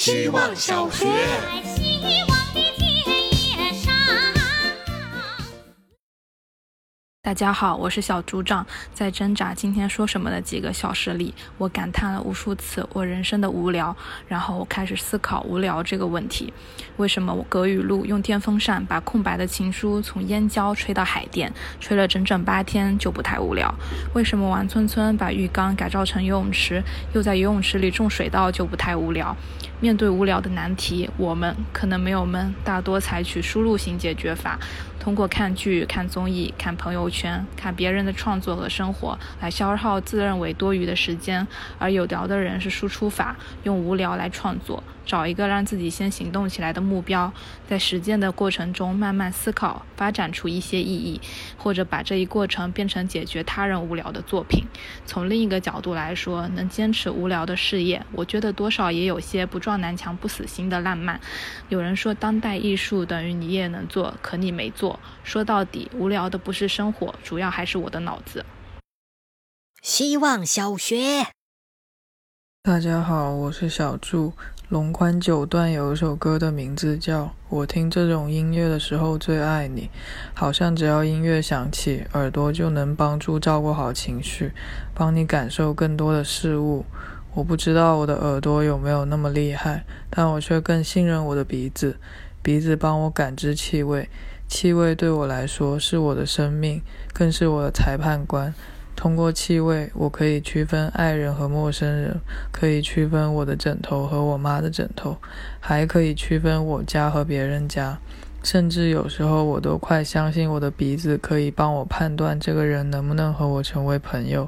希望小学。大家好，我是小组长。在挣扎今天说什么的几个小时里，我感叹了无数次我人生的无聊，然后我开始思考无聊这个问题。为什么我葛雨露用电风扇把空白的情书从燕郊吹到海淀，吹了整整八天就不太无聊？为什么王村村把浴缸改造成游泳池，又在游泳池里种水稻就不太无聊？面对无聊的难题，我们可能没有们大多采取输入型解决法，通过看剧、看综艺、看朋友圈、看别人的创作和生活来消耗自认为多余的时间；而有聊的人是输出法，用无聊来创作，找一个让自己先行动起来的目标，在实践的过程中慢慢思考，发展出一些意义，或者把这一过程变成解决他人无聊的作品。从另一个角度来说，能坚持无聊的事业，我觉得多少也有些不撞南墙不死心的浪漫。有人说当代艺术等于你也能做，可你没做。说到底，无聊的不是生活，主要还是我的脑子。希望小学。大家好，我是小祝。龙宽九段有一首歌的名字叫《我听这种音乐的时候最爱你》，好像只要音乐响起，耳朵就能帮助照顾好情绪，帮你感受更多的事物。我不知道我的耳朵有没有那么厉害，但我却更信任我的鼻子。鼻子帮我感知气味，气味对我来说是我的生命，更是我的裁判官。通过气味，我可以区分爱人和陌生人，可以区分我的枕头和我妈的枕头，还可以区分我家和别人家。甚至有时候，我都快相信我的鼻子可以帮我判断这个人能不能和我成为朋友。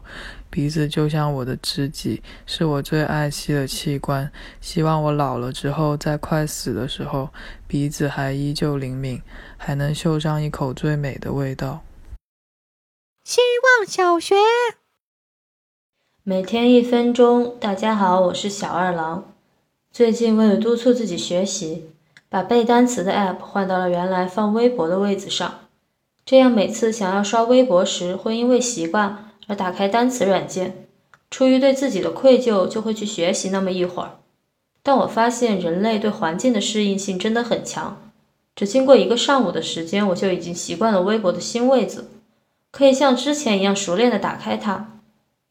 鼻子就像我的知己，是我最爱惜的器官。希望我老了之后，在快死的时候，鼻子还依旧灵敏，还能嗅上一口最美的味道。希望小学。每天一分钟，大家好，我是小二郎。最近为了督促自己学习，把背单词的 App 换到了原来放微博的位置上，这样每次想要刷微博时，会因为习惯而打开单词软件，出于对自己的愧疚，就会去学习那么一会儿。但我发现人类对环境的适应性真的很强，只经过一个上午的时间，我就已经习惯了微博的新位子。可以像之前一样熟练的打开它，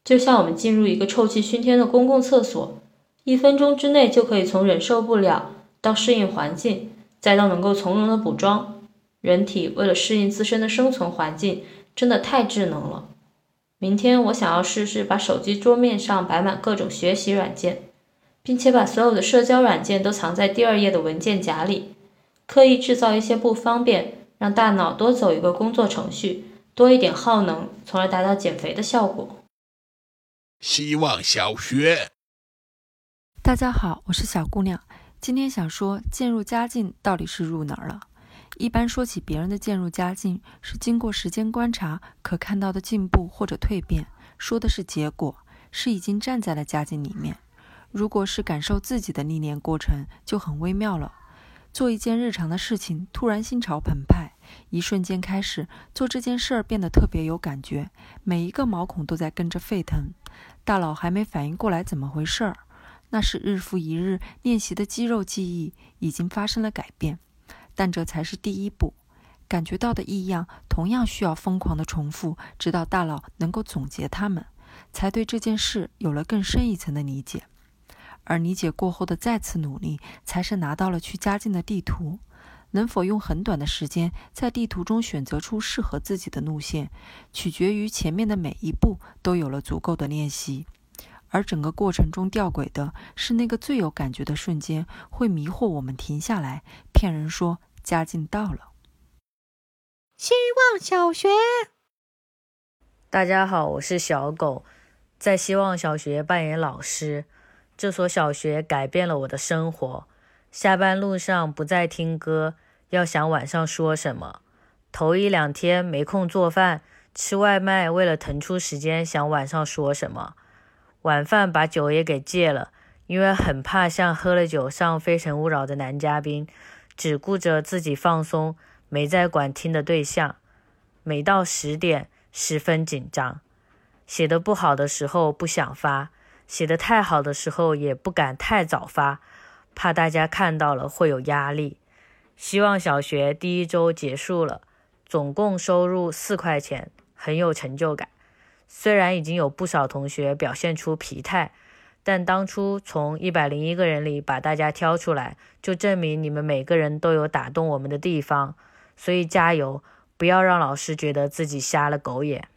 就像我们进入一个臭气熏天的公共厕所，一分钟之内就可以从忍受不了到适应环境，再到能够从容的补妆。人体为了适应自身的生存环境，真的太智能了。明天我想要试试把手机桌面上摆满各种学习软件，并且把所有的社交软件都藏在第二页的文件夹里，刻意制造一些不方便，让大脑多走一个工作程序。多一点耗能，从而达到减肥的效果。希望小学。大家好，我是小姑娘。今天想说，渐入佳境到底是入哪儿了？一般说起别人的渐入佳境，是经过时间观察可看到的进步或者蜕变，说的是结果，是已经站在了佳境里面。如果是感受自己的历练过程，就很微妙了。做一件日常的事情，突然心潮澎湃，一瞬间开始做这件事儿，变得特别有感觉，每一个毛孔都在跟着沸腾，大脑还没反应过来怎么回事儿，那是日复一日练习的肌肉记忆已经发生了改变，但这才是第一步，感觉到的异样同样需要疯狂的重复，直到大脑能够总结它们，才对这件事有了更深一层的理解。而理解过后的再次努力，才是拿到了去家境的地图。能否用很短的时间在地图中选择出适合自己的路线，取决于前面的每一步都有了足够的练习。而整个过程中吊诡的是，那个最有感觉的瞬间会迷惑我们停下来，骗人说家境到了。希望小学。大家好，我是小狗，在希望小学扮演老师。这所小学改变了我的生活。下班路上不再听歌，要想晚上说什么。头一两天没空做饭，吃外卖，为了腾出时间想晚上说什么。晚饭把酒也给戒了，因为很怕像喝了酒上《非诚勿扰》的男嘉宾，只顾着自己放松，没在管听的对象。每到十点，十分紧张。写的不好的时候不想发。写的太好的时候也不敢太早发，怕大家看到了会有压力。希望小学第一周结束了，总共收入四块钱，很有成就感。虽然已经有不少同学表现出疲态，但当初从一百零一个人里把大家挑出来，就证明你们每个人都有打动我们的地方。所以加油，不要让老师觉得自己瞎了狗眼。